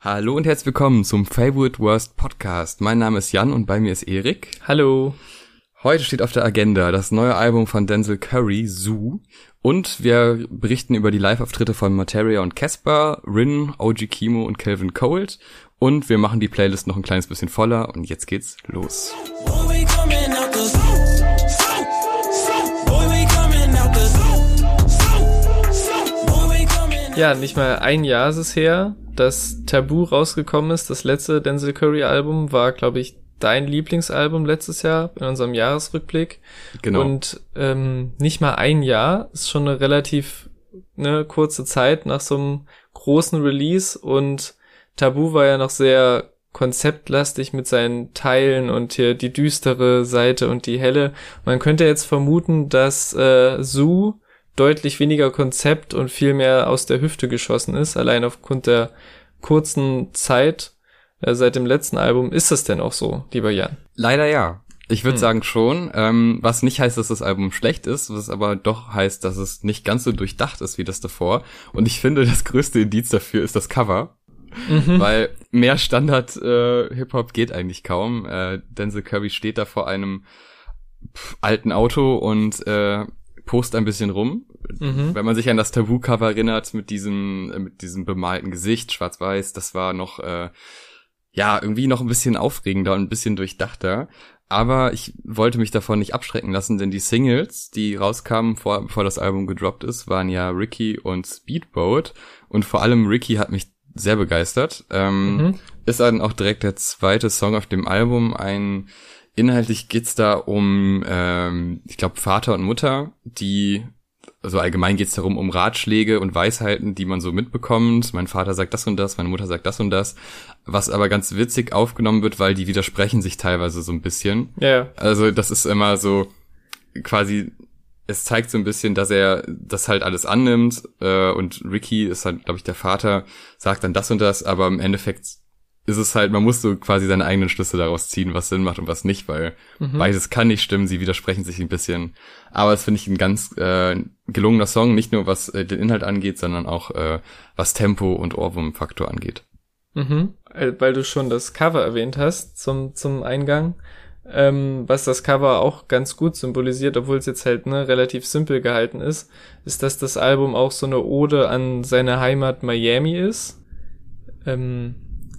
Hallo und herzlich willkommen zum Favorite Worst Podcast. Mein Name ist Jan und bei mir ist Erik. Hallo. Heute steht auf der Agenda das neue Album von Denzel Curry, Zoo. Und wir berichten über die Live-Auftritte von Materia und Casper, Rin, OG Kimo und Calvin Cold. Und wir machen die Playlist noch ein kleines bisschen voller und jetzt geht's los. Ja, nicht mal ein Jahr ist es her, dass Tabu rausgekommen ist. Das letzte Denzel Curry Album war, glaube ich, dein Lieblingsalbum letztes Jahr in unserem Jahresrückblick. Genau. Und ähm, nicht mal ein Jahr ist schon eine relativ ne, kurze Zeit nach so einem großen Release und Tabu war ja noch sehr konzeptlastig mit seinen Teilen und hier die düstere Seite und die helle. Man könnte jetzt vermuten, dass äh, Zoo deutlich weniger Konzept und viel mehr aus der Hüfte geschossen ist, allein aufgrund der kurzen Zeit äh, seit dem letzten Album. Ist das denn auch so, lieber Jan? Leider ja. Ich würde Hm. sagen schon, ähm, was nicht heißt, dass das Album schlecht ist, was aber doch heißt, dass es nicht ganz so durchdacht ist wie das davor. Und ich finde, das größte Indiz dafür ist das Cover. Mhm. Weil mehr Standard äh, Hip-Hop geht eigentlich kaum. Äh, Denzel Curry steht da vor einem pff, alten Auto und äh, post ein bisschen rum. Mhm. Wenn man sich an das Tabu-Cover erinnert mit diesem, äh, mit diesem bemalten Gesicht, schwarz-weiß, das war noch, äh, ja, irgendwie noch ein bisschen aufregender und ein bisschen durchdachter. Aber ich wollte mich davon nicht abschrecken lassen, denn die Singles, die rauskamen, vor, bevor das Album gedroppt ist, waren ja Ricky und Speedboat. Und vor allem Ricky hat mich sehr begeistert. Ähm, Mhm. Ist dann auch direkt der zweite Song auf dem Album. Ein inhaltlich geht's da um, ähm, ich glaube, Vater und Mutter, die also allgemein geht's darum, um Ratschläge und Weisheiten, die man so mitbekommt. Mein Vater sagt das und das, meine Mutter sagt das und das. Was aber ganz witzig aufgenommen wird, weil die widersprechen sich teilweise so ein bisschen. Ja, Also das ist immer so quasi, es zeigt so ein bisschen, dass er das halt alles annimmt äh, und Ricky ist halt, glaube ich, der Vater, sagt dann das und das, aber im Endeffekt ist es halt, man muss so quasi seine eigenen Schlüsse daraus ziehen, was Sinn macht und was nicht, weil Mhm. beides kann nicht stimmen, sie widersprechen sich ein bisschen. Aber es finde ich ein ganz äh, gelungener Song, nicht nur was äh, den Inhalt angeht, sondern auch äh, was Tempo und Ohrwurmfaktor angeht. Mhm. Äh, Weil du schon das Cover erwähnt hast zum, zum Eingang, ähm, was das Cover auch ganz gut symbolisiert, obwohl es jetzt halt ne, relativ simpel gehalten ist, ist, dass das Album auch so eine Ode an seine Heimat Miami ist. Ähm,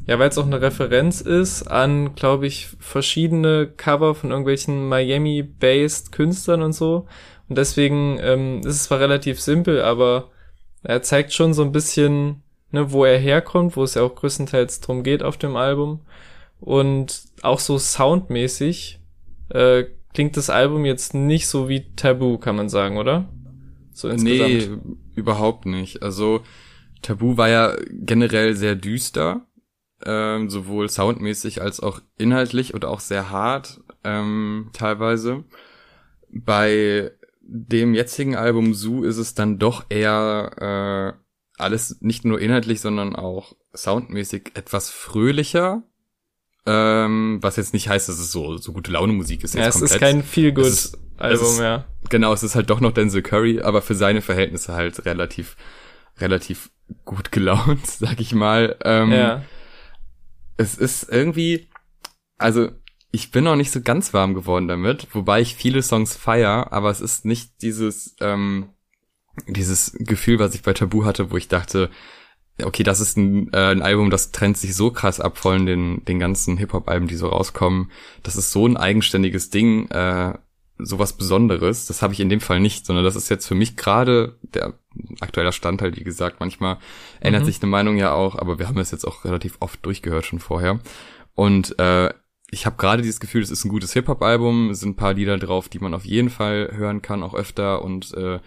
ja, weil es auch eine Referenz ist an, glaube ich, verschiedene Cover von irgendwelchen Miami-based Künstlern und so. Und deswegen ähm, ist es zwar relativ simpel, aber er zeigt schon so ein bisschen, ne, wo er herkommt, wo es ja auch größtenteils drum geht auf dem Album. Und auch so soundmäßig äh, klingt das Album jetzt nicht so wie Tabu, kann man sagen, oder? So insgesamt. Nee, überhaupt nicht. Also Tabu war ja generell sehr düster, ähm, sowohl soundmäßig als auch inhaltlich und auch sehr hart ähm, teilweise. Bei dem jetzigen Album Zoo ist es dann doch eher äh, alles nicht nur inhaltlich, sondern auch soundmäßig etwas fröhlicher. Ähm, was jetzt nicht heißt, dass es so, so gute Laune Musik ist. Ja, es ist komplett. kein Feel-Good Es ist- es Album, ist- ja. Genau, es ist halt doch noch Denzel Curry, aber für seine Verhältnisse halt relativ, relativ gut gelaunt, sag ich mal. Ähm, Ja. Es ist irgendwie, also ich bin noch nicht so ganz warm geworden damit, wobei ich viele Songs feier, aber es ist nicht dieses, ähm, dieses Gefühl, was ich bei Tabu hatte, wo ich dachte, okay, das ist ein, äh, ein Album, das trennt sich so krass ab von den, den ganzen Hip-Hop-Alben, die so rauskommen. Das ist so ein eigenständiges Ding, äh, sowas Besonderes. Das habe ich in dem Fall nicht, sondern das ist jetzt für mich gerade der aktueller Stand halt, wie gesagt, manchmal ändert Mhm. sich eine Meinung ja auch, aber wir haben es jetzt auch relativ oft durchgehört schon vorher. Und äh, ich habe gerade dieses Gefühl, es ist ein gutes Hip-Hop-Album, es sind ein paar Lieder drauf, die man auf jeden Fall hören kann, auch öfter und äh,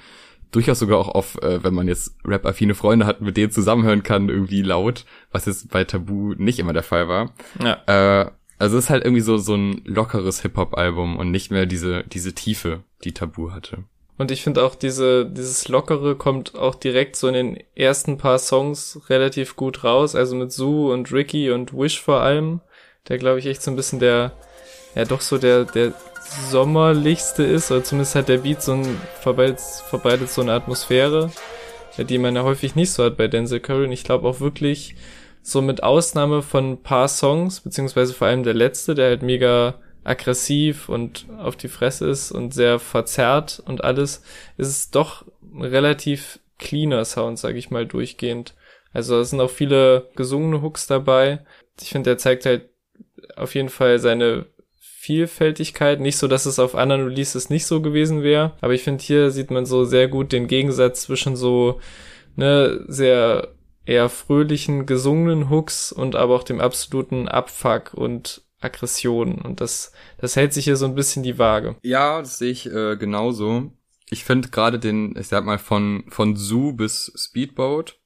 durchaus sogar auch auf, äh, wenn man jetzt Rap-affine Freunde hat, mit denen zusammenhören kann, irgendwie laut, was jetzt bei Tabu nicht immer der Fall war. Ja. Äh, also es ist halt irgendwie so so ein lockeres Hip-Hop-Album und nicht mehr diese diese Tiefe, die Tabu hatte. Und ich finde auch diese, dieses Lockere kommt auch direkt so in den ersten paar Songs relativ gut raus. Also mit Sue und Ricky und Wish vor allem. Der glaube ich echt so ein bisschen der, ja doch so der, der sommerlichste ist. Oder zumindest hat der Beat so ein, verbreitet, verbreitet so eine Atmosphäre, die man ja häufig nicht so hat bei Denzel Curry. Und ich glaube auch wirklich so mit Ausnahme von ein paar Songs, beziehungsweise vor allem der letzte, der halt mega aggressiv und auf die Fresse ist und sehr verzerrt und alles, ist es doch relativ cleaner Sound, sag ich mal, durchgehend. Also es sind auch viele gesungene Hooks dabei. Ich finde, der zeigt halt auf jeden Fall seine Vielfältigkeit. Nicht so, dass es auf anderen Releases nicht so gewesen wäre, aber ich finde, hier sieht man so sehr gut den Gegensatz zwischen so, ne, sehr eher fröhlichen, gesungenen Hooks und aber auch dem absoluten Abfuck und Aggression. Und das, das hält sich hier so ein bisschen die Waage. Ja, das sehe ich äh, genauso. Ich finde gerade den, ich sag mal, von, von Zoo bis Speedboat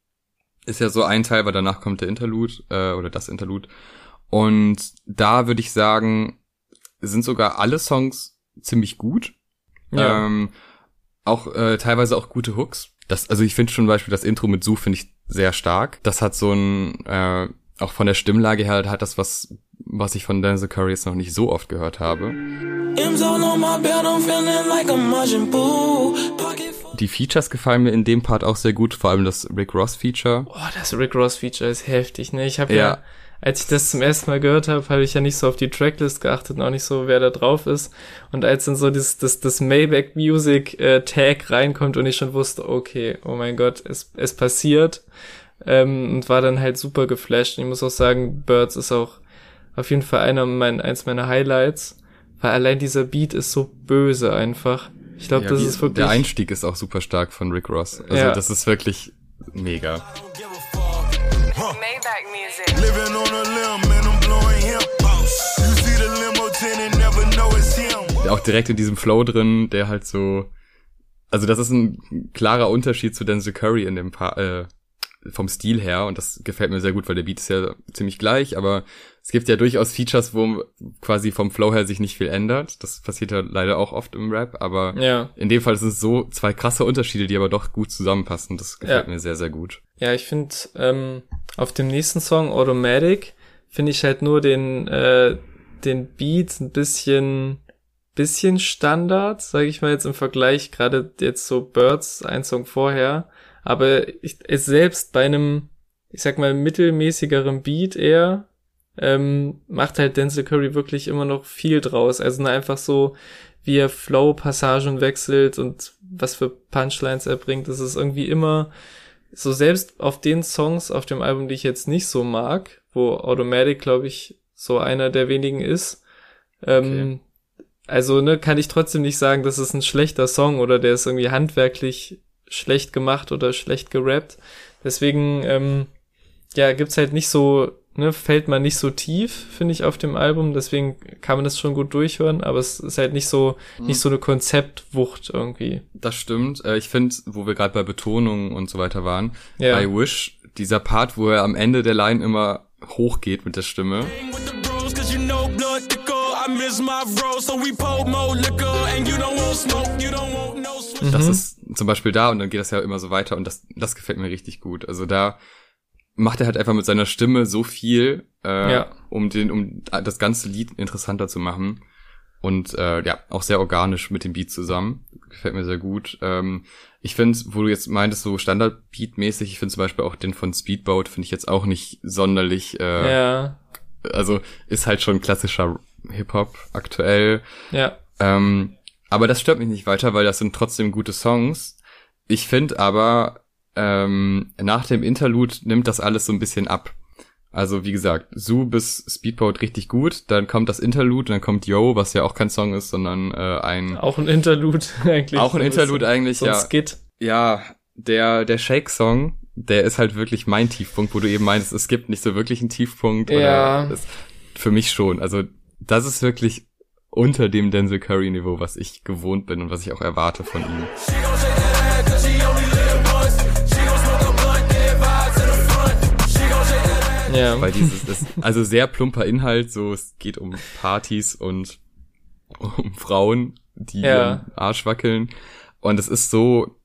ist ja so ein Teil, weil danach kommt der Interlude, äh, oder das Interlude. Und da würde ich sagen, sind sogar alle Songs ziemlich gut. Ja. Ähm, auch äh, teilweise auch gute Hooks. Das, also ich finde schon zum Beispiel das Intro mit Su finde ich sehr stark. Das hat so ein, äh, auch von der Stimmlage her hat das was, was ich von Denzel Curry jetzt noch nicht so oft gehört habe. Die Features gefallen mir in dem Part auch sehr gut, vor allem das Rick Ross Feature. Oh, das Rick Ross Feature ist heftig, ne? Ich habe ja, ja als ich das zum ersten Mal gehört habe, habe ich ja nicht so auf die Tracklist geachtet und auch nicht so, wer da drauf ist. Und als dann so das, das, das Maybach Music äh, Tag reinkommt und ich schon wusste, okay, oh mein Gott, es, es passiert. Ähm, und war dann halt super geflasht. Und ich muss auch sagen, Birds ist auch auf jeden Fall einer mein, eins meiner Highlights, weil allein dieser Beat ist so böse einfach. Ich glaube, ja, das ist wirklich. Der Einstieg ist auch super stark von Rick Ross. Also ja. das ist wirklich mega. Maybach music. Living on a limb and I'm blowing him. You see the limo and never know it's him. Auch direkt in diesem Flow drin, der halt so, also das ist ein klarer Unterschied zu Denzel Curry in dem Paar, äh, vom Stil her und das gefällt mir sehr gut, weil der Beat ist ja ziemlich gleich, aber es gibt ja durchaus Features, wo quasi vom Flow her sich nicht viel ändert. Das passiert ja leider auch oft im Rap, aber ja. in dem Fall sind es so zwei krasse Unterschiede, die aber doch gut zusammenpassen. Das gefällt ja. mir sehr, sehr gut. Ja, ich finde ähm, auf dem nächsten Song Automatic finde ich halt nur den äh, den Beat ein bisschen bisschen Standard, sage ich mal jetzt im Vergleich gerade jetzt so Birds ein Song vorher aber ich, es selbst bei einem, ich sag mal, mittelmäßigeren Beat eher, ähm, macht halt Denzel Curry wirklich immer noch viel draus. Also einfach so, wie er Flow-Passagen wechselt und was für Punchlines er bringt. Das ist irgendwie immer so selbst auf den Songs auf dem Album, die ich jetzt nicht so mag, wo Automatic, glaube ich, so einer der wenigen ist. Ähm, okay. Also, ne, kann ich trotzdem nicht sagen, das ist ein schlechter Song oder der ist irgendwie handwerklich schlecht gemacht oder schlecht gerappt. Deswegen, ähm, ja, gibt's halt nicht so, ne, fällt man nicht so tief, finde ich, auf dem Album. Deswegen kann man das schon gut durchhören, aber es ist halt nicht so, mhm. nicht so eine Konzeptwucht irgendwie. Das stimmt. Äh, ich finde, wo wir gerade bei Betonungen und so weiter waren, ja. I Wish, dieser Part, wo er am Ende der Line immer hochgeht mit der Stimme. Das mhm. ist zum Beispiel da und dann geht das ja immer so weiter und das, das gefällt mir richtig gut. Also da macht er halt einfach mit seiner Stimme so viel, äh, ja. um den, um das ganze Lied interessanter zu machen. Und äh, ja, auch sehr organisch mit dem Beat zusammen. Gefällt mir sehr gut. Ähm, ich finde, wo du jetzt meintest, so Standard-Beat-mäßig, ich finde zum Beispiel auch den von Speedboat, finde ich jetzt auch nicht sonderlich. Äh, ja. Also ist halt schon klassischer Hip-Hop aktuell. Ja. Ähm, aber das stört mich nicht weiter, weil das sind trotzdem gute Songs. Ich finde aber, ähm, nach dem Interlude nimmt das alles so ein bisschen ab. Also wie gesagt, Zoo bis Speedboat richtig gut, dann kommt das Interlude, dann kommt Yo, was ja auch kein Song ist, sondern äh, ein auch ein Interlude eigentlich. Auch ein Interlude eigentlich, so ein ja. Skit. Ja, der der Shake Song, der ist halt wirklich mein Tiefpunkt, wo du eben meinst, es gibt nicht so wirklich einen Tiefpunkt ja. Das, für mich schon. Also das ist wirklich unter dem Denzel Curry Niveau, was ich gewohnt bin und was ich auch erwarte von ihm. Ja. Weil dieses ist also sehr plumper Inhalt, so es geht um Partys und um Frauen, die ja. Arsch wackeln und es ist so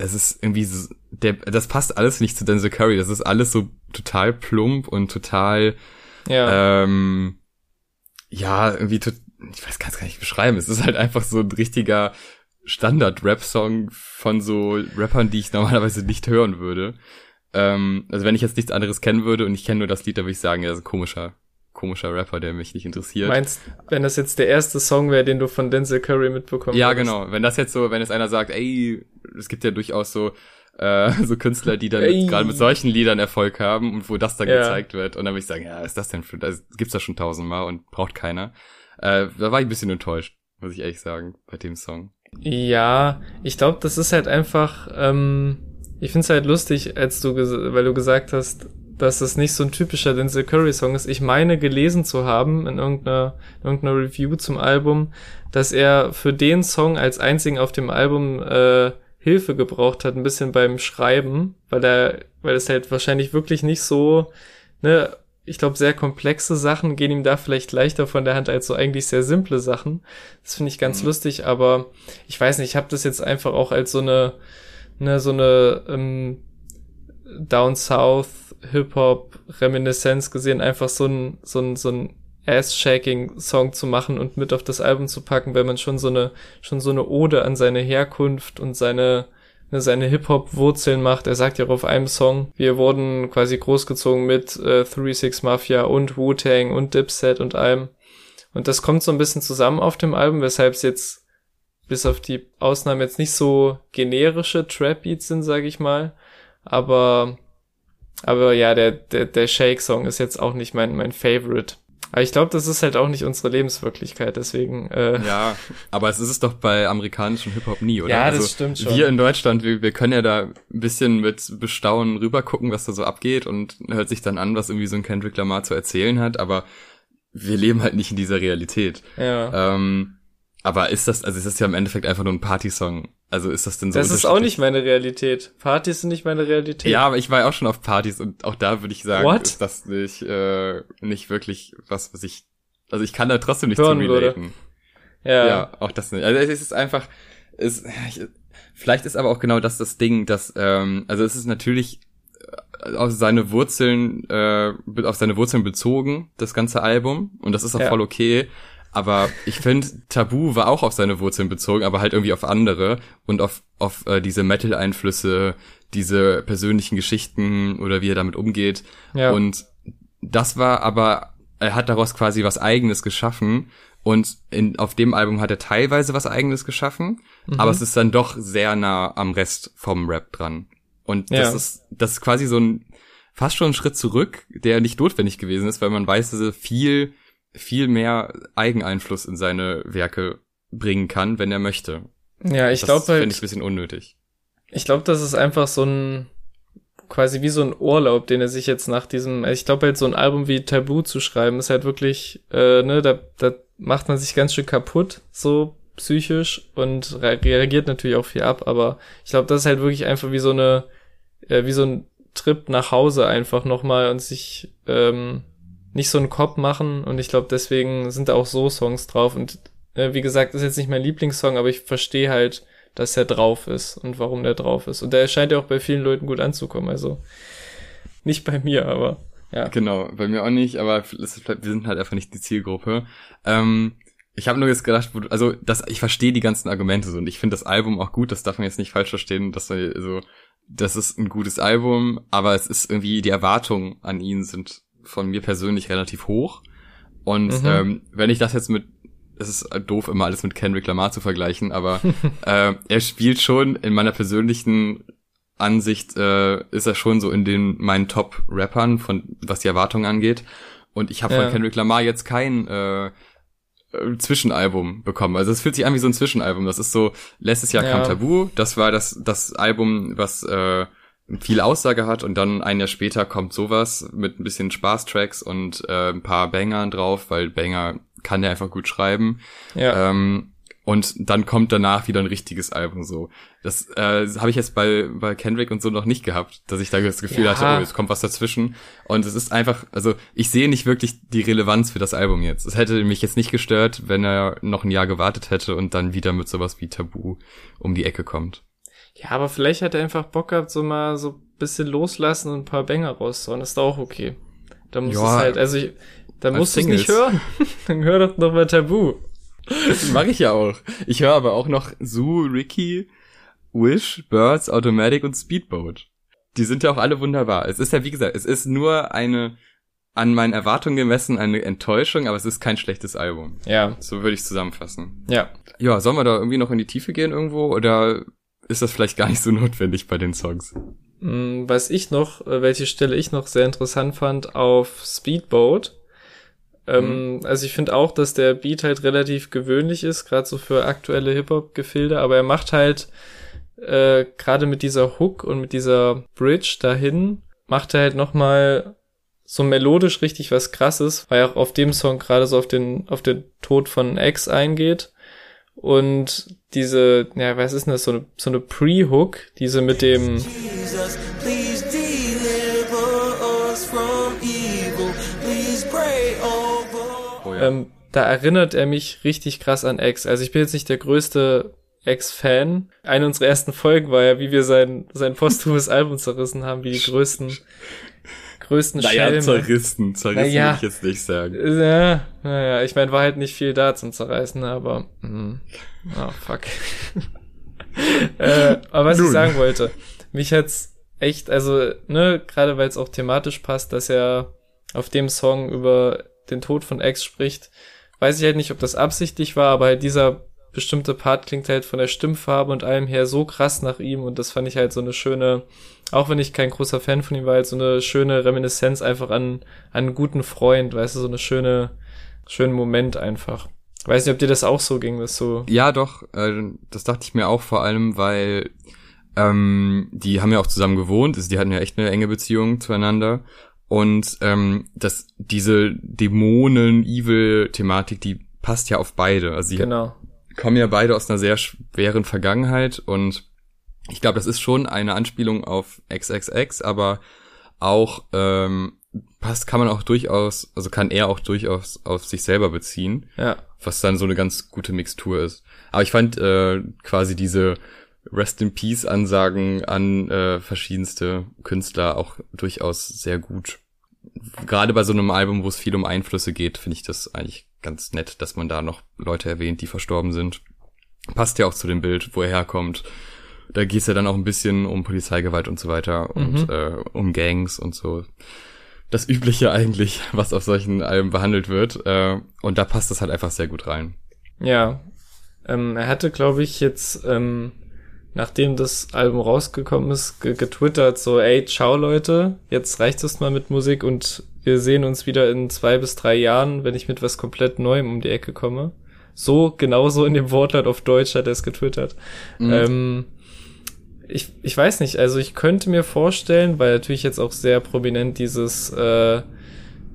es ist irgendwie so, der das passt alles nicht zu Denzel Curry, das ist alles so total plump und total ja. ähm, ja, irgendwie total ich weiß es gar nicht beschreiben. Es ist halt einfach so ein richtiger Standard-Rap-Song von so Rappern, die ich normalerweise nicht hören würde. Ähm, also wenn ich jetzt nichts anderes kennen würde und ich kenne nur das Lied, dann würde ich sagen, er ist ein komischer, komischer Rapper, der mich nicht interessiert. Meinst, wenn das jetzt der erste Song wäre, den du von Denzel Curry mitbekommen Ja, würdest? genau. Wenn das jetzt so, wenn jetzt einer sagt, ey, es gibt ja durchaus so äh, so Künstler, die dann gerade mit solchen Liedern Erfolg haben und wo das dann ja. gezeigt wird. Und dann würde ich sagen, ja, ist das denn für, das gibt's das schon tausendmal und braucht keiner. Äh, da war ich ein bisschen enttäuscht, muss ich ehrlich sagen, bei dem Song. Ja, ich glaube, das ist halt einfach, ähm, ich find's halt lustig, als du, weil du gesagt hast, dass es nicht so ein typischer Denzel Curry Song ist. Ich meine gelesen zu haben in irgendeiner, in irgendeiner Review zum Album, dass er für den Song als einzigen auf dem Album äh, Hilfe gebraucht hat, ein bisschen beim Schreiben, weil er, weil es halt wahrscheinlich wirklich nicht so, ne, ich glaube, sehr komplexe Sachen gehen ihm da vielleicht leichter von der Hand als so eigentlich sehr simple Sachen. Das finde ich ganz mhm. lustig, aber ich weiß nicht, ich habe das jetzt einfach auch als so eine, ne, so eine ähm, Down South Hip-Hop Reminiszenz gesehen, einfach so ein, so ein, so ein Ass-Shaking-Song zu machen und mit auf das Album zu packen, weil man schon so eine, schon so eine Ode an seine Herkunft und seine, ne, seine Hip-Hop-Wurzeln macht. Er sagt ja auf einem Song, wir wurden quasi großgezogen mit äh, 3-6 Mafia und Wu-Tang und Dipset und allem. Und das kommt so ein bisschen zusammen auf dem Album, weshalb es jetzt bis auf die Ausnahmen jetzt nicht so generische Trap-Beats sind, sage ich mal. Aber, aber ja, der, der, der Shake-Song ist jetzt auch nicht mein, mein Favorite. Aber ich glaube, das ist halt auch nicht unsere Lebenswirklichkeit, deswegen. Äh ja, aber es ist es doch bei amerikanischem Hip-Hop nie, oder? Ja, das also, stimmt schon. Wir in Deutschland, wir, wir können ja da ein bisschen mit Bestaunen rübergucken, was da so abgeht und hört sich dann an, was irgendwie so ein Kendrick Lamar zu erzählen hat, aber wir leben halt nicht in dieser Realität. Ja. Ähm, aber ist das, also ist das ja im Endeffekt einfach nur ein Partysong also ist das denn so? Das ist auch nicht meine Realität. Partys sind nicht meine Realität. Ja, aber ich war ja auch schon auf Partys und auch da würde ich sagen, What? ist das nicht, äh, nicht wirklich was, was ich, also ich kann da trotzdem nicht Hören zu relaten. Ja. ja, auch das nicht. Also es ist einfach, es, ich, vielleicht ist aber auch genau das das Ding, dass, ähm, also es ist natürlich äh, auf seine Wurzeln, äh, auf seine Wurzeln bezogen, das ganze Album und das ist auch ja. voll okay. Aber ich finde, Tabu war auch auf seine Wurzeln bezogen, aber halt irgendwie auf andere und auf, auf äh, diese Metal-Einflüsse, diese persönlichen Geschichten oder wie er damit umgeht. Ja. Und das war aber, er hat daraus quasi was eigenes geschaffen. Und in, auf dem Album hat er teilweise was eigenes geschaffen, mhm. aber es ist dann doch sehr nah am Rest vom Rap dran. Und das ja. ist, das ist quasi so ein, fast schon ein Schritt zurück, der nicht notwendig gewesen ist, weil man weiß, dass er viel viel mehr Eigeneinfluss in seine Werke bringen kann, wenn er möchte. Ja, ich glaube halt. Finde ich ein bisschen unnötig. Ich glaube, das ist einfach so ein quasi wie so ein Urlaub, den er sich jetzt nach diesem, also ich glaube halt so ein Album wie Tabu zu schreiben, ist halt wirklich, äh, ne, da, da macht man sich ganz schön kaputt, so psychisch und reagiert natürlich auch viel ab, aber ich glaube, das ist halt wirklich einfach wie so eine, äh, wie so ein Trip nach Hause einfach nochmal und sich ähm, nicht so einen Kopf machen und ich glaube, deswegen sind da auch so Songs drauf und äh, wie gesagt, ist jetzt nicht mein Lieblingssong, aber ich verstehe halt, dass er drauf ist und warum der drauf ist. Und der scheint ja auch bei vielen Leuten gut anzukommen, also nicht bei mir, aber ja. Genau, bei mir auch nicht, aber wir sind halt einfach nicht die Zielgruppe. Ähm, ich habe nur jetzt gedacht, also das, ich verstehe die ganzen Argumente so und ich finde das Album auch gut, das darf man jetzt nicht falsch verstehen, dass man so, das ist ein gutes Album, aber es ist irgendwie, die Erwartungen an ihn sind von mir persönlich relativ hoch. Und mhm. ähm, wenn ich das jetzt mit, es ist doof, immer alles mit Kendrick Lamar zu vergleichen, aber äh, er spielt schon in meiner persönlichen Ansicht, äh, ist er schon so in den meinen Top-Rappern, von was die Erwartungen angeht. Und ich habe ja. von Kendrick Lamar jetzt kein äh, Zwischenalbum bekommen. Also es fühlt sich an wie so ein Zwischenalbum. Das ist so, letztes Jahr ja. kam Tabu, das war das, das Album, was äh, viel Aussage hat und dann ein Jahr später kommt sowas mit ein bisschen Spaßtracks und äh, ein paar Bangern drauf, weil Banger kann der einfach gut schreiben. Ja. Ähm, und dann kommt danach wieder ein richtiges Album so. Das äh, habe ich jetzt bei, bei Kendrick und so noch nicht gehabt, dass ich da das Gefühl ja. hatte, oh, es kommt was dazwischen. Und es ist einfach, also ich sehe nicht wirklich die Relevanz für das Album jetzt. Es hätte mich jetzt nicht gestört, wenn er noch ein Jahr gewartet hätte und dann wieder mit sowas wie Tabu um die Ecke kommt. Ja, aber vielleicht hat er einfach Bock gehabt, so mal so ein bisschen loslassen und ein paar Banger rauszuhauen. ist doch auch okay. Da muss ja, es halt, also ich, da musst du es nicht hören. Dann hör doch noch mal Tabu. Das mache ich ja auch. Ich höre aber auch noch Sue, Ricky, Wish, Birds, Automatic und Speedboat. Die sind ja auch alle wunderbar. Es ist ja, wie gesagt, es ist nur eine an meinen Erwartungen gemessen eine Enttäuschung, aber es ist kein schlechtes Album. Ja. So würde ich zusammenfassen. Ja. Ja, sollen wir da irgendwie noch in die Tiefe gehen irgendwo oder ist das vielleicht gar nicht so notwendig bei den Songs? Mm, was ich noch, äh, welche Stelle ich noch sehr interessant fand auf Speedboat. Ähm, mhm. Also ich finde auch, dass der Beat halt relativ gewöhnlich ist, gerade so für aktuelle Hip-Hop-Gefilde, aber er macht halt äh, gerade mit dieser Hook und mit dieser Bridge dahin, macht er halt nochmal so melodisch richtig was krasses, weil er auch auf dem Song gerade so auf den, auf den Tod von X eingeht. Und diese, ja, was ist denn das, so eine, so eine Pre-Hook, diese mit dem, oh, ja. ähm, da erinnert er mich richtig krass an X. Also ich bin jetzt nicht der größte X-Fan. Eine unserer ersten Folgen war ja, wie wir sein, sein posthumes Album zerrissen haben, wie die größten größten naja, Schelme. zerrissen. Zerrissen naja, würde ich jetzt nicht sagen. Ja, naja, ich meine, war halt nicht viel da zum Zerreißen, aber, mh. oh, fuck. äh, aber was Nun. ich sagen wollte, mich hat's echt, also, ne, gerade weil es auch thematisch passt, dass er auf dem Song über den Tod von Ex spricht, weiß ich halt nicht, ob das absichtlich war, aber halt dieser bestimmte Part klingt halt von der Stimmfarbe und allem her so krass nach ihm und das fand ich halt so eine schöne, auch wenn ich kein großer Fan von ihm war, halt so eine schöne Reminiszenz einfach an, an einen guten Freund, weißt du, so eine schöne, schönen Moment einfach. Weiß nicht, ob dir das auch so ging, dass so. Ja, doch, äh, das dachte ich mir auch vor allem, weil ähm, die haben ja auch zusammen gewohnt, also die hatten ja echt eine enge Beziehung zueinander. Und ähm, das, diese Dämonen-Evil-Thematik, die passt ja auf beide. Also die genau kommen ja beide aus einer sehr schweren Vergangenheit und ich glaube, das ist schon eine Anspielung auf XXX, aber auch ähm, passt, kann man auch durchaus, also kann er auch durchaus auf sich selber beziehen, ja. was dann so eine ganz gute Mixtur ist. Aber ich fand äh, quasi diese Rest in Peace Ansagen an äh, verschiedenste Künstler auch durchaus sehr gut. Gerade bei so einem Album, wo es viel um Einflüsse geht, finde ich das eigentlich ganz nett, dass man da noch Leute erwähnt, die verstorben sind. Passt ja auch zu dem Bild, wo er herkommt. Da geht's ja dann auch ein bisschen um Polizeigewalt und so weiter und mhm. äh, um Gangs und so. Das Übliche eigentlich, was auf solchen Alben behandelt wird. Äh, und da passt das halt einfach sehr gut rein. Ja. Ähm, er hatte, glaube ich, jetzt, ähm, nachdem das Album rausgekommen ist, getwittert so, ey, ciao Leute, jetzt reicht es mal mit Musik und wir sehen uns wieder in zwei bis drei Jahren, wenn ich mit was komplett Neuem um die Ecke komme. So, genauso in dem Wortlaut auf Deutsch hat er es getwittert. Mhm. Ähm, ich, ich weiß nicht, also ich könnte mir vorstellen, weil natürlich jetzt auch sehr prominent dieses äh,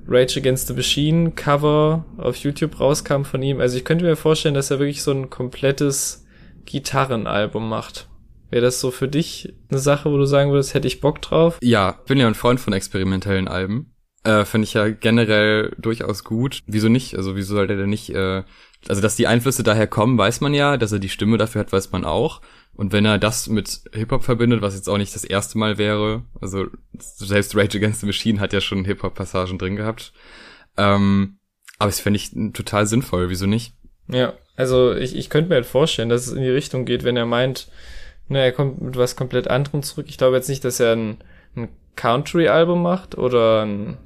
Rage Against the Machine Cover auf YouTube rauskam von ihm. Also ich könnte mir vorstellen, dass er wirklich so ein komplettes Gitarrenalbum macht. Wäre das so für dich eine Sache, wo du sagen würdest, hätte ich Bock drauf? Ja, bin ja ein Freund von experimentellen Alben. Äh, Finde ich ja generell durchaus gut. Wieso nicht? Also wieso sollte der nicht, äh, also dass die Einflüsse daher kommen, weiß man ja, dass er die Stimme dafür hat, weiß man auch. Und wenn er das mit Hip-Hop verbindet, was jetzt auch nicht das erste Mal wäre, also selbst Rage Against the Machine hat ja schon Hip-Hop-Passagen drin gehabt. Ähm, aber das fände ich total sinnvoll, wieso nicht? Ja, also ich, ich könnte mir halt vorstellen, dass es in die Richtung geht, wenn er meint, ne, er kommt mit was komplett anderem zurück. Ich glaube jetzt nicht, dass er ein, ein Country-Album macht oder ein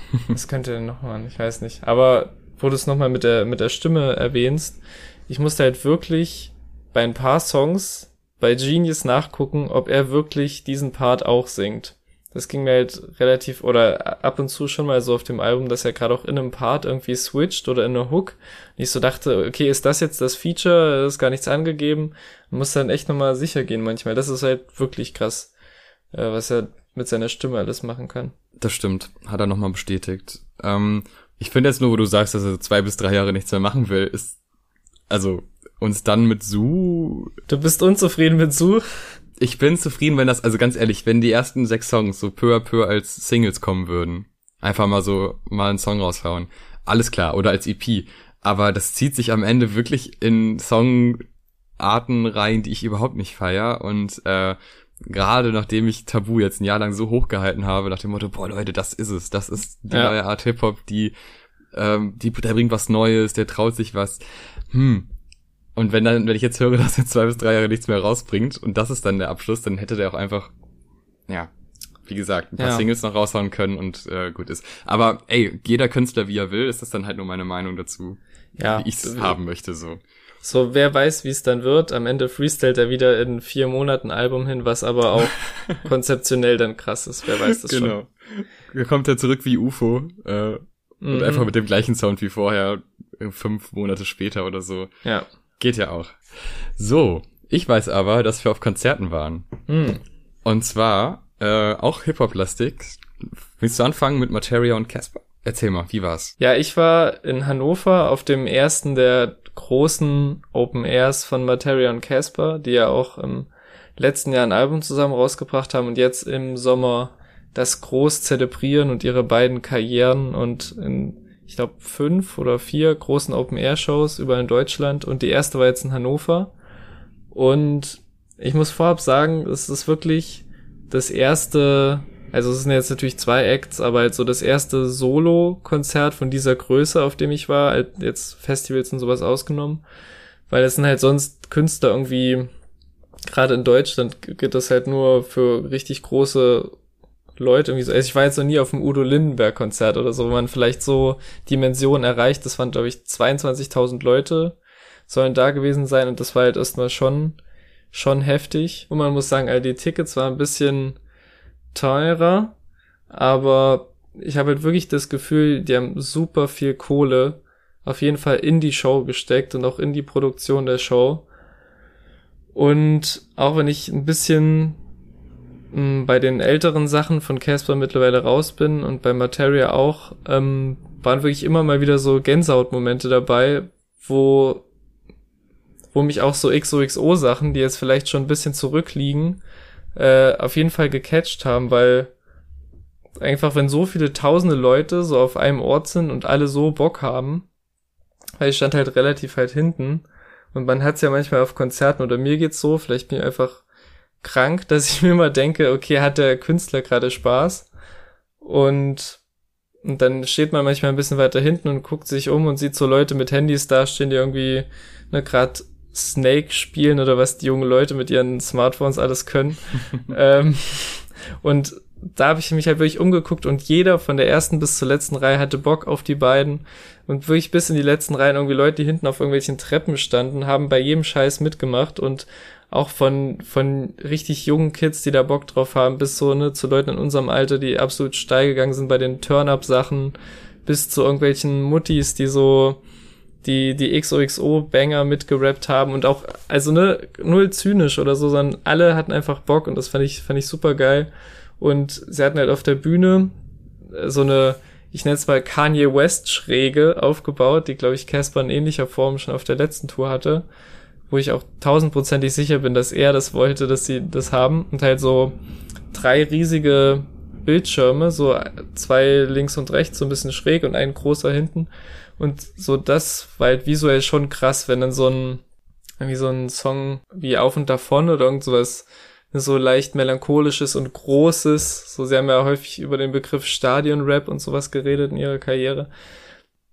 das könnte nochmal, ich weiß nicht. Aber wo du es nochmal mit der, mit der Stimme erwähnst, ich musste halt wirklich bei ein paar Songs bei Genius nachgucken, ob er wirklich diesen Part auch singt. Das ging mir halt relativ oder ab und zu schon mal so auf dem Album, dass er gerade auch in einem Part irgendwie switcht oder in einer Hook. Und ich so dachte, okay, ist das jetzt das Feature? ist gar nichts angegeben. Man muss dann echt nochmal sicher gehen manchmal. Das ist halt wirklich krass, äh, was er mit seiner Stimme alles machen kann. Das stimmt, hat er nochmal bestätigt. Ähm, ich finde jetzt nur, wo du sagst, dass er zwei bis drei Jahre nichts mehr machen will, ist, also, uns dann mit Su. Du bist unzufrieden mit Su? Ich bin zufrieden, wenn das, also ganz ehrlich, wenn die ersten sechs Songs so peu à peu als Singles kommen würden. Einfach mal so, mal einen Song raushauen. Alles klar, oder als EP. Aber das zieht sich am Ende wirklich in Songarten rein, die ich überhaupt nicht feier und äh, gerade nachdem ich Tabu jetzt ein Jahr lang so hochgehalten habe, nach dem Motto, boah Leute, das ist es, das ist die ja. neue Art Hip-Hop, die, ähm, die, der bringt was Neues, der traut sich was. Hm. Und wenn dann, wenn ich jetzt höre, dass er zwei bis drei Jahre nichts mehr rausbringt und das ist dann der Abschluss, dann hätte der auch einfach, ja, wie gesagt, ein paar Ja. Singles noch raushauen können und äh, gut ist. Aber ey, jeder Künstler wie er will, ist das dann halt nur meine Meinung dazu, Ja, wie ich es haben möchte so. so wer weiß, wie es dann wird. Am Ende freestylt er wieder in vier Monaten Album hin, was aber auch konzeptionell dann krass ist. Wer weiß das schon. genau. Er kommt ja zurück wie UFO äh, und Mhm. einfach mit dem gleichen Sound wie vorher, äh, fünf Monate später oder so. Ja. Geht ja auch. So, ich weiß aber, dass wir auf Konzerten waren. Hm. Und zwar äh, auch Hip-Hop-lastig. Willst du anfangen mit Materia und Casper? Erzähl mal, wie war's? Ja, ich war in Hannover auf dem ersten der großen Open Airs von Materia und Casper, die ja auch im letzten Jahr ein Album zusammen rausgebracht haben und jetzt im Sommer das groß zelebrieren und ihre beiden Karrieren und in, ich glaube, fünf oder vier großen Open Air Shows überall in Deutschland und die erste war jetzt in Hannover. Und ich muss vorab sagen, es ist wirklich das erste, also es sind jetzt natürlich zwei Acts, aber halt so das erste Solo-Konzert von dieser Größe, auf dem ich war, halt jetzt Festivals und sowas ausgenommen, weil es sind halt sonst Künstler irgendwie, gerade in Deutschland geht das halt nur für richtig große Leute irgendwie so. Also ich war jetzt noch nie auf dem Udo Lindenberg Konzert oder so, wo man vielleicht so Dimensionen erreicht. Das waren, glaube ich, 22.000 Leute sollen da gewesen sein und das war halt erstmal schon, schon heftig. Und man muss sagen, all die Tickets waren ein bisschen teurer, aber ich habe halt wirklich das Gefühl, die haben super viel Kohle auf jeden Fall in die Show gesteckt und auch in die Produktion der Show. Und auch wenn ich ein bisschen mh, bei den älteren Sachen von Casper mittlerweile raus bin und bei Materia auch, ähm, waren wirklich immer mal wieder so Gänsehautmomente dabei, wo, wo mich auch so XOXO-Sachen, die jetzt vielleicht schon ein bisschen zurückliegen, äh, auf jeden Fall gecatcht haben, weil einfach, wenn so viele tausende Leute so auf einem Ort sind und alle so Bock haben, weil ich stand halt relativ weit hinten und man hat's ja manchmal auf Konzerten oder mir geht's so, vielleicht bin ich einfach krank, dass ich mir immer denke, okay, hat der Künstler gerade Spaß? Und, und dann steht man manchmal ein bisschen weiter hinten und guckt sich um und sieht so Leute mit Handys dastehen, die irgendwie ne, gerade Snake spielen oder was die jungen Leute mit ihren Smartphones alles können. ähm, und da habe ich mich halt wirklich umgeguckt und jeder von der ersten bis zur letzten Reihe hatte Bock auf die beiden und wirklich bis in die letzten Reihen irgendwie Leute, die hinten auf irgendwelchen Treppen standen, haben bei jedem Scheiß mitgemacht und auch von, von richtig jungen Kids, die da Bock drauf haben, bis so, ne, zu Leuten in unserem Alter, die absolut steil gegangen sind bei den Turn-Up-Sachen, bis zu irgendwelchen Muttis, die so, die, die XOXO-Banger mitgerappt haben und auch, also ne, null zynisch oder so, sondern alle hatten einfach Bock und das fand ich, fand ich super geil. Und sie hatten halt auf der Bühne äh, so eine, ich nenne es mal Kanye West Schräge aufgebaut, die, glaube ich, Casper in ähnlicher Form schon auf der letzten Tour hatte, wo ich auch tausendprozentig sicher bin, dass er das wollte, dass sie das haben. Und halt so drei riesige Bildschirme, so zwei links und rechts, so ein bisschen schräg und ein großer hinten. Und so das war halt visuell schon krass, wenn dann so ein, irgendwie so ein Song wie Auf und Davon oder irgend sowas so leicht melancholisches und großes, so sie haben ja häufig über den Begriff Stadion-Rap und sowas geredet in ihrer Karriere.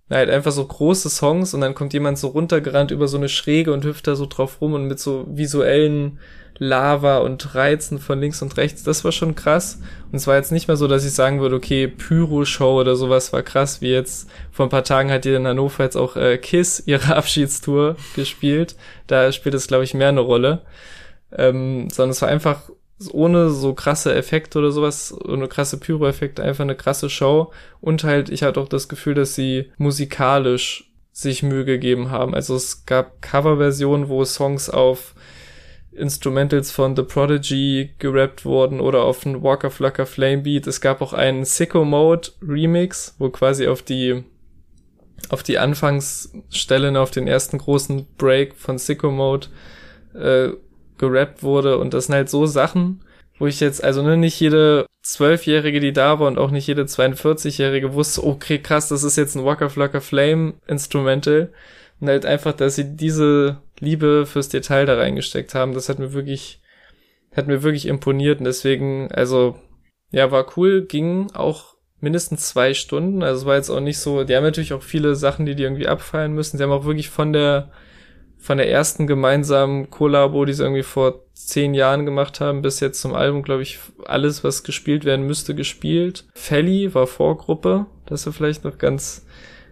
Halt einfach so große Songs und dann kommt jemand so runtergerannt über so eine Schräge und hüpft da so drauf rum und mit so visuellen Lava und Reizen von links und rechts, das war schon krass. Und es war jetzt nicht mehr so, dass ich sagen würde, okay, Pyro-Show oder sowas war krass, wie jetzt vor ein paar Tagen hat die in Hannover jetzt auch äh, Kiss ihre Abschiedstour gespielt. Da spielt es, glaube ich, mehr eine Rolle. Ähm, sondern es war einfach ohne so krasse Effekte oder sowas, ohne krasse Pyro-Effekte, einfach eine krasse Show. Und halt, ich hatte auch das Gefühl, dass sie musikalisch sich Mühe gegeben haben. Also es gab Coverversionen, wo Songs auf Instrumentals von The Prodigy gerappt wurden oder auf ein Walker Flucker Flame Beat. Es gab auch einen Sicko Mode Remix, wo quasi auf die auf die Anfangsstellen, auf den ersten großen Break von Sicko Mode äh, gerappt wurde. Und das sind halt so Sachen, wo ich jetzt, also ne, nicht jede Zwölfjährige, die da war und auch nicht jede 42-Jährige wusste, okay, krass, das ist jetzt ein Walker Flucker Flame Instrumental. Und halt einfach, dass sie diese Liebe fürs Detail da reingesteckt haben, das hat mir wirklich, hat mir wirklich imponiert. Und deswegen, also, ja, war cool, ging auch mindestens zwei Stunden, also es war jetzt auch nicht so, die haben natürlich auch viele Sachen, die die irgendwie abfallen müssen, sie haben auch wirklich von der von der ersten gemeinsamen Kollabo, die sie irgendwie vor zehn Jahren gemacht haben, bis jetzt zum Album, glaube ich, alles, was gespielt werden müsste, gespielt. Felly war Vorgruppe, das ist vielleicht noch ganz,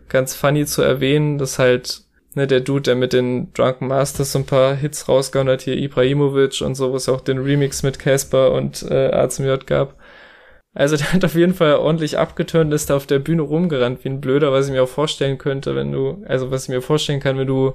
ganz funny zu erwähnen, dass halt ne, der Dude, der mit den Drunken Masters so ein paar Hits rausgehauen hat, hier Ibrahimovic und so, was auch den Remix mit Casper und äh, J gab. Also der hat auf jeden Fall ordentlich abgeturnt, ist da auf der Bühne rumgerannt wie ein Blöder, was ich mir auch vorstellen könnte, wenn du, also was ich mir vorstellen kann, wenn du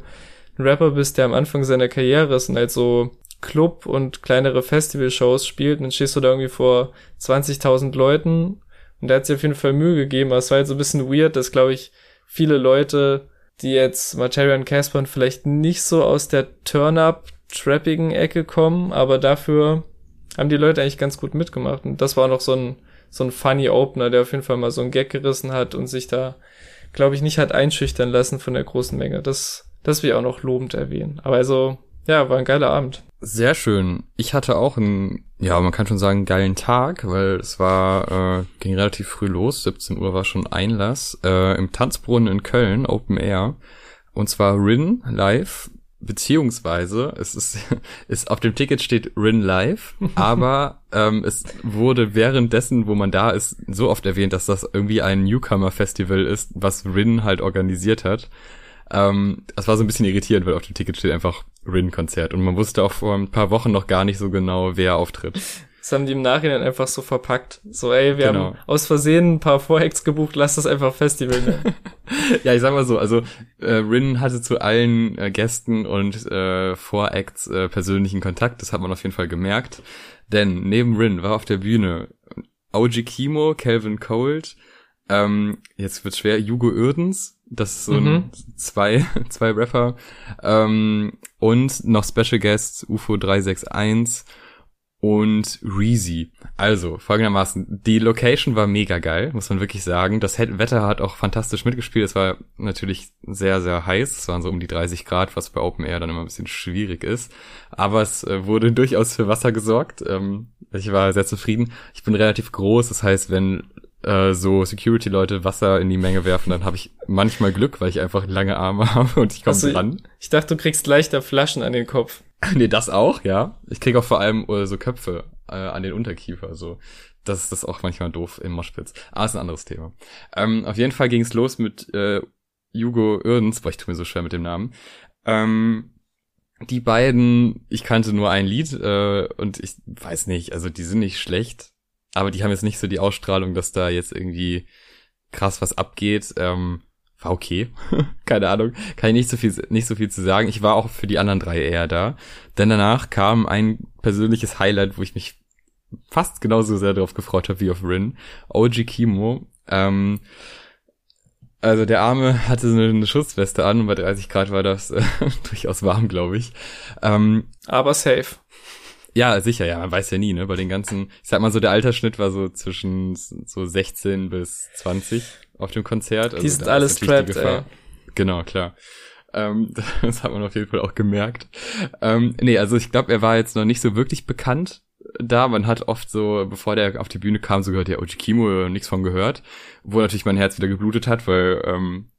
ein Rapper bist, der am Anfang seiner Karriere ist und halt so Club und kleinere Festivalshows spielt, und dann stehst du da irgendwie vor 20.000 Leuten. Und der hat sich auf jeden Fall Mühe gegeben, aber es war halt so ein bisschen weird, dass, glaube ich, viele Leute, die jetzt Materia und Casper vielleicht nicht so aus der Turn-Up-trappigen Ecke kommen, aber dafür haben die Leute eigentlich ganz gut mitgemacht. Und das war noch so ein so ein funny Opener, der auf jeden Fall mal so ein Gag gerissen hat und sich da, glaube ich, nicht hat einschüchtern lassen von der großen Menge. Das das will ich auch noch lobend erwähnen. Aber also, ja, war ein geiler Abend. Sehr schön. Ich hatte auch einen, ja, man kann schon sagen, geilen Tag, weil es war, äh, ging relativ früh los. 17 Uhr war schon Einlass äh, im Tanzbrunnen in Köln, Open Air. Und zwar Rin live, beziehungsweise es ist, ist auf dem Ticket steht Rin live, aber ähm, es wurde währenddessen, wo man da ist, so oft erwähnt, dass das irgendwie ein Newcomer-Festival ist, was Rin halt organisiert hat. Ähm, das war so ein bisschen irritierend, weil auf dem Ticket steht einfach Rin-Konzert und man wusste auch vor ein paar Wochen noch gar nicht so genau, wer auftritt. Das haben die im Nachhinein einfach so verpackt. So, ey, wir genau. haben aus Versehen ein paar Vorhacks gebucht, lass das einfach Festival nennen. ja, ich sag mal so, also äh, Rin hatte zu allen äh, Gästen und äh, Voracts äh, persönlichen Kontakt, das hat man auf jeden Fall gemerkt. Denn neben Rin war auf der Bühne OG Kimo, Calvin Cold, ähm, jetzt wird's schwer, Jugo Irdens, das ist so ein mhm. zwei, zwei Rapper. Ähm, und noch Special Guests UFO 361 und Reezy. Also, folgendermaßen, die Location war mega geil, muss man wirklich sagen. Das Wetter hat auch fantastisch mitgespielt. Es war natürlich sehr, sehr heiß. Es waren so um die 30 Grad, was bei Open Air dann immer ein bisschen schwierig ist. Aber es äh, wurde durchaus für Wasser gesorgt. Ähm, ich war sehr zufrieden. Ich bin relativ groß, das heißt, wenn äh, so Security-Leute Wasser in die Menge werfen, dann habe ich manchmal Glück, weil ich einfach lange Arme habe und ich komme also, dran. Ich dachte, du kriegst leichter Flaschen an den Kopf. nee, das auch, ja. Ich krieg auch vor allem äh, so Köpfe äh, an den Unterkiefer, so. Das ist das auch manchmal doof im Moschpitz. Ah, ist ein anderes Thema. Ähm, auf jeden Fall ging es los mit äh, Hugo Irdens, boah, ich tue mir so schwer mit dem Namen. Ähm, die beiden, ich kannte nur ein Lied äh, und ich weiß nicht, also die sind nicht schlecht, aber die haben jetzt nicht so die Ausstrahlung, dass da jetzt irgendwie krass was abgeht. Ähm, war okay. Keine Ahnung. Kann ich nicht so viel, nicht so viel zu sagen. Ich war auch für die anderen drei eher da. Denn danach kam ein persönliches Highlight, wo ich mich fast genauso sehr darauf gefreut habe wie auf Rin. OG Kimo. Ähm, also der Arme hatte eine, eine Schutzweste an und bei 30 Grad war das äh, durchaus warm, glaube ich. Ähm, Aber safe. Ja, sicher, ja, man weiß ja nie, ne? Bei den ganzen, ich sag mal so, der Altersschnitt war so zwischen so 16 bis 20 auf dem Konzert. Also die sind alles trapped, ey. Genau, klar. Ähm, das hat man auf jeden Fall auch gemerkt. Ähm, nee, also ich glaube, er war jetzt noch nicht so wirklich bekannt da. Man hat oft so, bevor der auf die Bühne kam, so gehört, ja, Ojikimo, nichts von gehört. Wo natürlich mein Herz wieder geblutet hat, weil, ähm,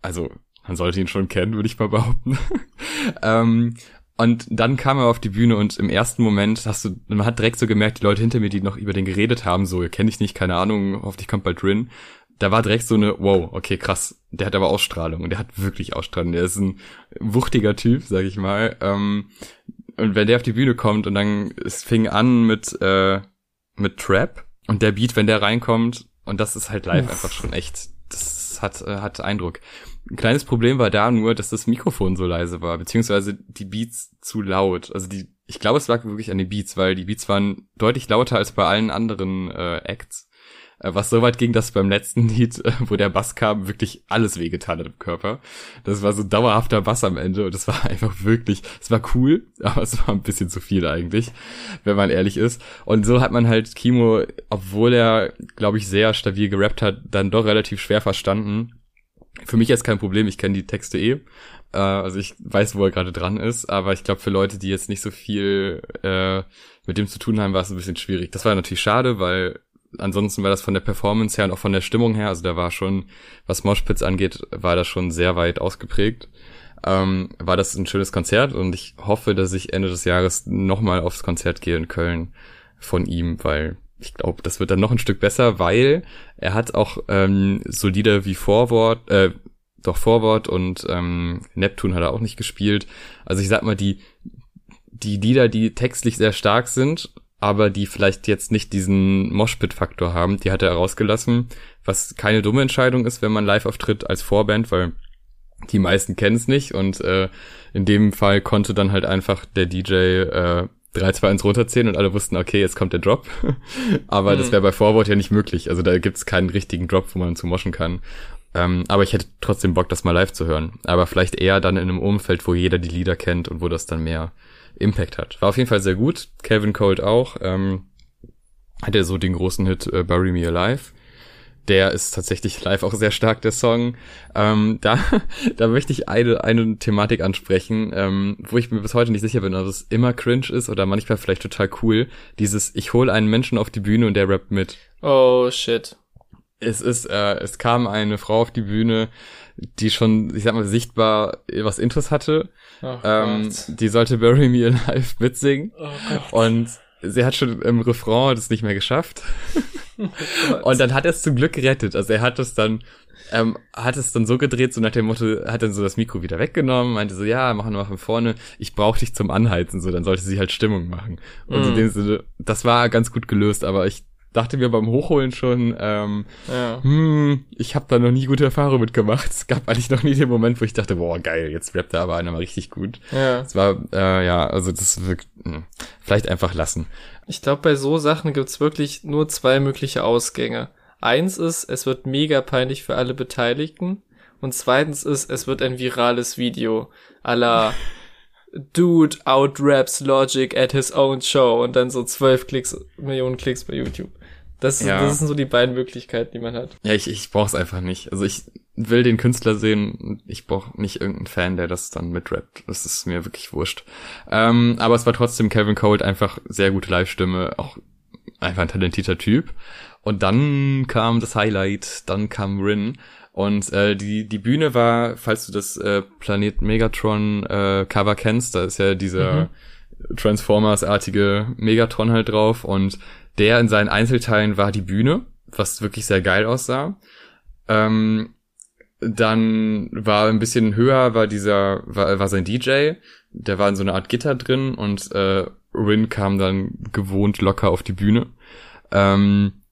also, man sollte ihn schon kennen, würde ich mal behaupten. ähm, und dann kam er auf die Bühne und im ersten Moment hast du, man hat direkt so gemerkt, die Leute hinter mir, die noch über den geredet haben, so, kenne ich nicht, keine Ahnung, hoffentlich kommt bald drin. Da war direkt so eine, wow, okay, krass, der hat aber Ausstrahlung und der hat wirklich Ausstrahlung. Der ist ein wuchtiger Typ, sag ich mal. Ähm, und wenn der auf die Bühne kommt und dann, es fing an mit, äh, mit Trap und der Beat, wenn der reinkommt, und das ist halt live Uff. einfach schon echt, das hat, äh, hat Eindruck. Ein kleines Problem war da nur, dass das Mikrofon so leise war, beziehungsweise die Beats zu laut. Also die, ich glaube, es lag wirklich an den Beats, weil die Beats waren deutlich lauter als bei allen anderen äh, Acts. Äh, was so weit ging, dass beim letzten Lied, äh, wo der Bass kam, wirklich alles wehgetan hat im Körper. Das war so dauerhafter Bass am Ende und das war einfach wirklich, es war cool, aber es war ein bisschen zu viel eigentlich, wenn man ehrlich ist. Und so hat man halt Kimo, obwohl er, glaube ich, sehr stabil gerappt hat, dann doch relativ schwer verstanden für mich jetzt kein Problem, ich kenne die Texte eh. Äh, also ich weiß, wo er gerade dran ist, aber ich glaube, für Leute, die jetzt nicht so viel äh, mit dem zu tun haben, war es ein bisschen schwierig. Das war natürlich schade, weil ansonsten war das von der Performance her und auch von der Stimmung her, also da war schon, was Moshpits angeht, war das schon sehr weit ausgeprägt. ähm, war das ein schönes Konzert und ich hoffe, dass ich Ende des Jahres nochmal aufs Konzert gehe in Köln von ihm, weil ich glaube, das wird dann noch ein Stück besser, weil er hat auch ähm, so Lieder wie Vorwort, äh, doch Vorwort und ähm, Neptun hat er auch nicht gespielt. Also ich sag mal, die, die Lieder, die textlich sehr stark sind, aber die vielleicht jetzt nicht diesen Moshpit-Faktor haben, die hat er rausgelassen, was keine dumme Entscheidung ist, wenn man live auftritt als Vorband, weil die meisten kennen es nicht und äh, in dem Fall konnte dann halt einfach der DJ äh, 3, 2, 1 runterzählen und alle wussten, okay, jetzt kommt der Drop. aber mhm. das wäre bei Vorwort ja nicht möglich. Also da gibt's keinen richtigen Drop, wo man zu moschen kann. Ähm, aber ich hätte trotzdem Bock, das mal live zu hören. Aber vielleicht eher dann in einem Umfeld, wo jeder die Lieder kennt und wo das dann mehr Impact hat. War auf jeden Fall sehr gut. Calvin Cold auch. Ähm, hat er so den großen Hit äh, Bury Me Alive. Der ist tatsächlich live auch sehr stark, der Song. Ähm, da, da möchte ich eine, eine Thematik ansprechen, ähm, wo ich mir bis heute nicht sicher bin, ob es immer cringe ist oder manchmal vielleicht total cool. Dieses, ich hole einen Menschen auf die Bühne und der rappt mit. Oh shit es ist, äh, es kam eine Frau auf die Bühne, die schon, ich sag mal, sichtbar was Interesse hatte. Oh ähm, die sollte Bury Me Alive mitsingen. Oh und sie hat schon im Refrain das nicht mehr geschafft. Und dann hat er es zum Glück gerettet. Also er hat es dann, ähm, hat es dann so gedreht, so nach dem Motto, hat dann so das Mikro wieder weggenommen, meinte so, ja, machen wir mal von vorne, ich brauche dich zum Anheizen, so, dann sollte sie halt Stimmung machen. Und mm. in dem Sinne, das war ganz gut gelöst, aber ich dachte mir beim Hochholen schon, ähm, ja. hm, ich habe da noch nie gute Erfahrungen mitgemacht. Es gab eigentlich noch nie den Moment, wo ich dachte, boah, geil, jetzt rappt da aber einer mal richtig gut. Ja. Es war, äh, ja, also das wirkt, mh, hm, vielleicht einfach lassen. Ich glaube, bei so Sachen gibt's wirklich nur zwei mögliche Ausgänge. Eins ist, es wird mega peinlich für alle Beteiligten. Und zweitens ist, es wird ein virales Video. la Dude outraps Logic at his own show und dann so zwölf Klicks, Millionen Klicks bei YouTube. Das, ja. das sind so die beiden Möglichkeiten, die man hat. Ja, ich, ich brauch's einfach nicht. Also ich will den Künstler sehen. Ich brauch nicht irgendeinen Fan, der das dann mitrappt. Das ist mir wirklich wurscht. Ähm, aber es war trotzdem Kevin Cold einfach sehr gute Live-Stimme, auch einfach ein talentierter Typ. Und dann kam das Highlight, dann kam Rin. Und äh, die, die Bühne war, falls du das äh, Planet Megatron äh, Cover kennst, da ist ja dieser mhm. Transformers-artige Megatron halt drauf und der in seinen Einzelteilen war die Bühne, was wirklich sehr geil aussah. Ähm, dann war ein bisschen höher, war dieser, war, war sein DJ, der war in so einer Art Gitter drin und äh, Rin kam dann gewohnt locker auf die Bühne. Ähm,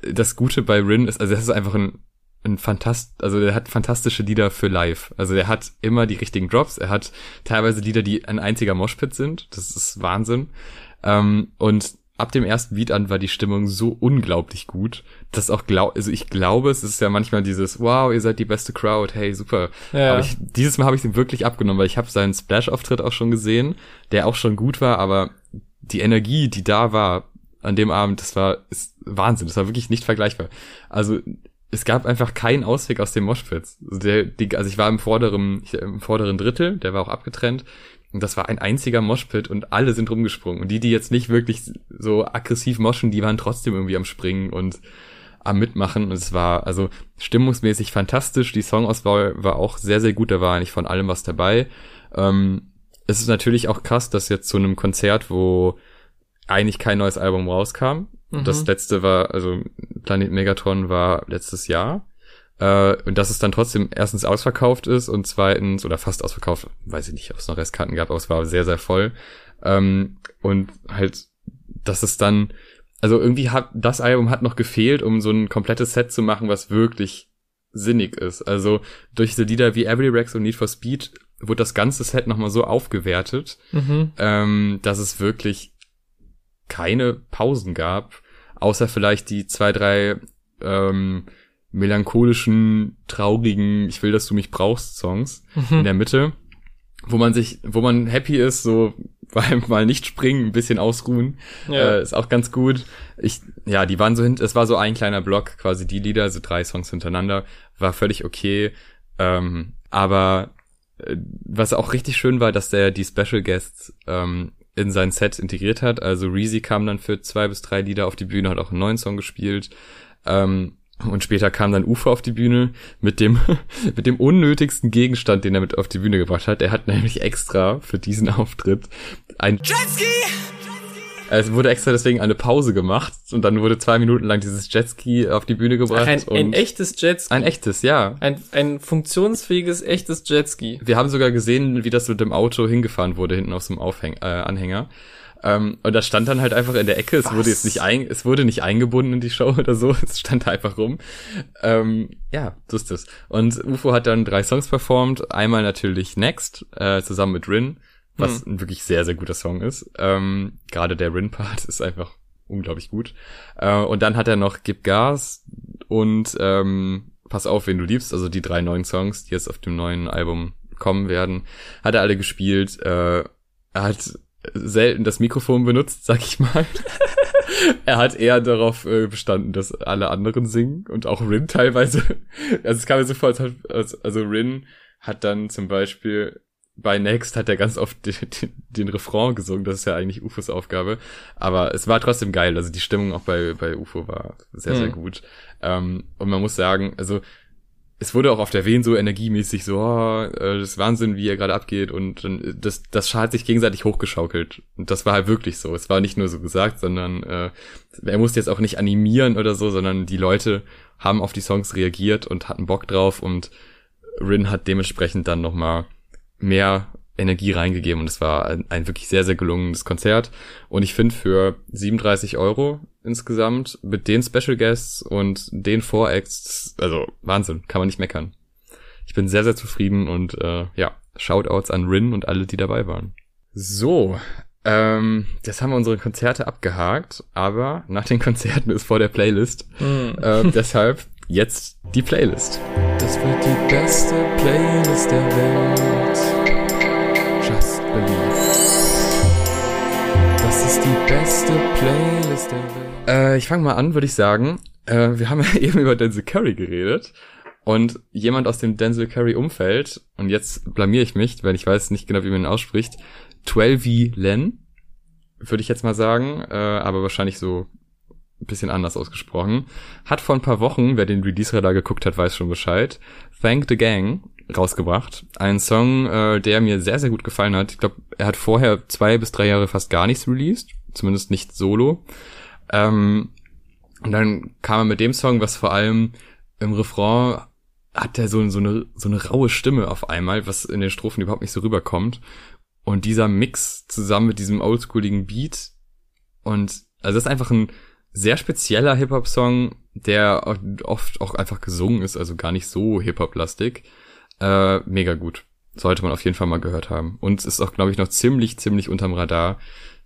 das Gute bei Rin ist, also das ist einfach ein, ein fantast, also der hat fantastische Lieder für live. Also der hat immer die richtigen Drops, er hat teilweise Lieder, die ein einziger Moshpit sind. Das ist Wahnsinn. Ähm, und ab dem ersten Beat an war die Stimmung so unglaublich gut, dass auch glaub, also ich glaube, es ist ja manchmal dieses, wow, ihr seid die beste Crowd, hey, super. Ja. Aber ich, dieses Mal habe ich ihm wirklich abgenommen, weil ich habe seinen Splash-Auftritt auch schon gesehen, der auch schon gut war, aber die Energie, die da war an dem Abend, das war ist Wahnsinn, das war wirklich nicht vergleichbar. Also es gab einfach keinen Ausweg aus dem Moshpits. Also, der, die, also ich war im vorderen, im vorderen Drittel, der war auch abgetrennt. Und das war ein einziger Moshpit und alle sind rumgesprungen. Und die, die jetzt nicht wirklich so aggressiv moschen, die waren trotzdem irgendwie am Springen und am Mitmachen. Und es war also stimmungsmäßig fantastisch. Die Songauswahl war auch sehr, sehr gut. Da war eigentlich von allem was dabei. Ähm, es ist natürlich auch krass, dass jetzt zu einem Konzert, wo eigentlich kein neues Album rauskam. Mhm. Das letzte war, also Planet Megatron war letztes Jahr. Äh, und dass es dann trotzdem erstens ausverkauft ist und zweitens, oder fast ausverkauft, weiß ich nicht, ob es noch Restkarten gab, aber es war sehr, sehr voll. Ähm, und halt, dass es dann, also irgendwie hat, das Album hat noch gefehlt, um so ein komplettes Set zu machen, was wirklich sinnig ist. Also durch diese Lieder wie Every Rex und Need for Speed wurde das ganze Set nochmal so aufgewertet, mhm. ähm, dass es wirklich keine Pausen gab, außer vielleicht die zwei, drei ähm, melancholischen, traurigen, ich will, dass du mich brauchst Songs mhm. in der Mitte, wo man sich, wo man happy ist, so weil mal nicht springen, ein bisschen ausruhen, ja. äh, ist auch ganz gut. Ich, ja, die waren so hin, es war so ein kleiner Block, quasi die Lieder, so drei Songs hintereinander, war völlig okay. Ähm, aber äh, was auch richtig schön war, dass der die Special Guests ähm, in sein Set integriert hat. Also Reezy kam dann für zwei bis drei Lieder auf die Bühne, hat auch einen neuen Song gespielt. Ähm, Und später kam dann Ufer auf die Bühne mit dem, mit dem unnötigsten Gegenstand, den er mit auf die Bühne gebracht hat. Er hat nämlich extra für diesen Auftritt ein Jetski! Es wurde extra deswegen eine Pause gemacht und dann wurde zwei Minuten lang dieses Jetski auf die Bühne gebracht. Ach, ein, ein echtes Jetski. Ein echtes, ja. Ein, ein funktionsfähiges, echtes Jetski. Wir haben sogar gesehen, wie das mit dem Auto hingefahren wurde, hinten auf so einem Aufhäng äh, Anhänger. Ähm, und das stand dann halt einfach in der Ecke. Es Was? wurde jetzt nicht ein, es wurde nicht eingebunden in die Show oder so. Es stand da einfach rum. Ähm, ja, so ist es. Und UFO hat dann drei Songs performt. Einmal natürlich Next, äh, zusammen mit Rin was hm. ein wirklich sehr, sehr guter Song ist. Ähm, Gerade der Rin-Part ist einfach unglaublich gut. Äh, und dann hat er noch Gib Gas und ähm, Pass auf, wen du liebst, also die drei neuen Songs, die jetzt auf dem neuen Album kommen werden, hat er alle gespielt. Äh, er hat selten das Mikrofon benutzt, sag ich mal. er hat eher darauf äh, bestanden, dass alle anderen singen und auch Rin teilweise. Also es kam mir so vor, als, also Rin hat dann zum Beispiel bei Next hat er ganz oft den, den, den, Refrain gesungen, das ist ja eigentlich UFOs Aufgabe. Aber es war trotzdem geil. Also die Stimmung auch bei, bei UFO war sehr, sehr mhm. gut. Ähm, und man muss sagen, also es wurde auch auf der Wen so energiemäßig so, oh, äh, das ist Wahnsinn, wie er gerade abgeht und dann, das, das hat sich gegenseitig hochgeschaukelt. Und das war halt wirklich so. Es war nicht nur so gesagt, sondern äh, er musste jetzt auch nicht animieren oder so, sondern die Leute haben auf die Songs reagiert und hatten Bock drauf und Rin hat dementsprechend dann nochmal mehr Energie reingegeben und es war ein, ein wirklich sehr, sehr gelungenes Konzert. Und ich finde für 37 Euro insgesamt mit den Special Guests und den Voracts, also Wahnsinn, kann man nicht meckern. Ich bin sehr, sehr zufrieden und äh, ja, Shoutouts an Rin und alle, die dabei waren. So, ähm, das haben wir unsere Konzerte abgehakt, aber nach den Konzerten ist vor der Playlist. Mm. Äh, deshalb jetzt die Playlist. Das wird die beste Playlist der Welt. Äh, ich fange mal an, würde ich sagen. Äh, wir haben ja eben über Denzel Curry geredet. Und jemand aus dem Denzel Curry Umfeld, und jetzt blamier ich mich, weil ich weiß nicht genau, wie man ihn ausspricht, 12 Len, würde ich jetzt mal sagen, äh, aber wahrscheinlich so ein bisschen anders ausgesprochen, hat vor ein paar Wochen, wer den Release-Radar geguckt hat, weiß schon Bescheid, Thank the Gang rausgebracht. Ein Song, äh, der mir sehr, sehr gut gefallen hat. Ich glaube, er hat vorher zwei bis drei Jahre fast gar nichts released, zumindest nicht solo. Ähm, und dann kam er mit dem Song, was vor allem im Refrain hat er so, so, eine, so eine raue Stimme auf einmal, was in den Strophen überhaupt nicht so rüberkommt. Und dieser Mix zusammen mit diesem oldschooligen Beat und also das ist einfach ein sehr spezieller Hip-Hop-Song, der oft auch einfach gesungen ist, also gar nicht so Hip-Hop-lastig. Äh, mega gut. Sollte man auf jeden Fall mal gehört haben. Und ist auch, glaube ich, noch ziemlich, ziemlich unterm Radar.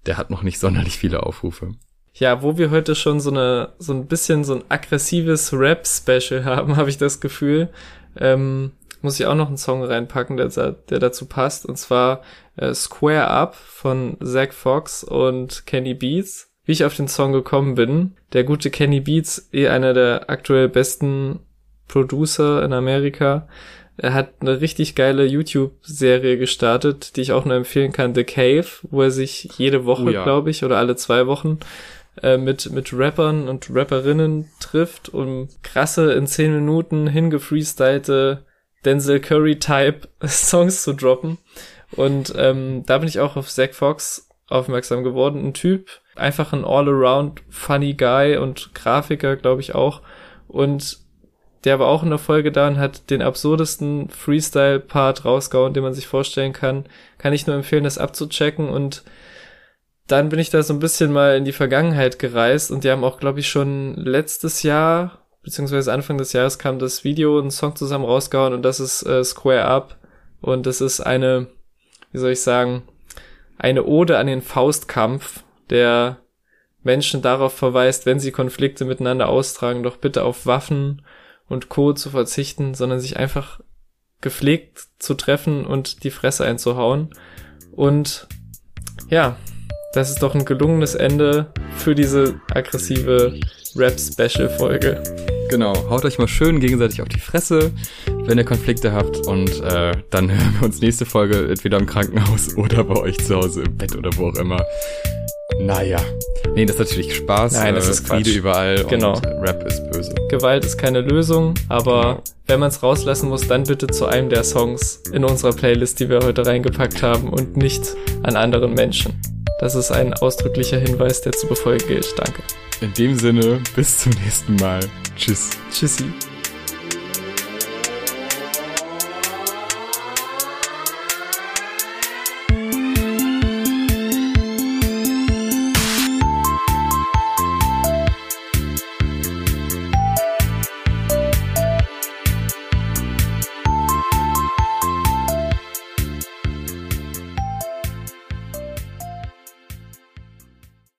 Der hat noch nicht sonderlich viele Aufrufe. Ja, wo wir heute schon so eine, so ein bisschen so ein aggressives Rap-Special haben, habe ich das Gefühl, ähm, muss ich auch noch einen Song reinpacken, der, der dazu passt. Und zwar äh, Square Up von Zach Fox und Kenny Beats wie ich auf den Song gekommen bin. Der gute Kenny Beats, eh einer der aktuell besten Producer in Amerika. Er hat eine richtig geile YouTube-Serie gestartet, die ich auch nur empfehlen kann, The Cave, wo er sich jede Woche, oh ja. glaube ich, oder alle zwei Wochen äh, mit, mit Rappern und Rapperinnen trifft, um krasse, in zehn Minuten hingefreestylte Denzel Curry-Type Songs zu droppen. Und ähm, da bin ich auch auf Zach Fox aufmerksam geworden. Ein Typ, einfach ein all-around funny Guy und Grafiker, glaube ich auch. Und der war auch in der Folge da und hat den absurdesten Freestyle-Part rausgehauen, den man sich vorstellen kann. Kann ich nur empfehlen, das abzuchecken. Und dann bin ich da so ein bisschen mal in die Vergangenheit gereist und die haben auch, glaube ich, schon letztes Jahr, beziehungsweise Anfang des Jahres kam das Video, ein Song zusammen rausgehauen und das ist äh, Square Up. Und das ist eine, wie soll ich sagen, eine Ode an den Faustkampf der Menschen darauf verweist, wenn sie Konflikte miteinander austragen, doch bitte auf Waffen und Co. zu verzichten, sondern sich einfach gepflegt zu treffen und die Fresse einzuhauen. Und ja, das ist doch ein gelungenes Ende für diese aggressive Rap-Special-Folge. Genau, haut euch mal schön gegenseitig auf die Fresse, wenn ihr Konflikte habt und äh, dann hören wir uns nächste Folge entweder im Krankenhaus oder bei euch zu Hause im Bett oder wo auch immer Naja. Nee, das ist natürlich Spaß. Nein, das äh, ist Quatsch. Friede überall Genau. und Rap ist böse. Gewalt ist keine Lösung, aber Genau. wenn man es rauslassen muss, dann bitte zu einem der Songs in unserer Playlist, die wir heute reingepackt haben und nicht an anderen Menschen. Das ist ein ausdrücklicher Hinweis, der zu befolgen gilt. Danke. In dem Sinne, bis zum nächsten Mal. Tschüss. Tschüssi.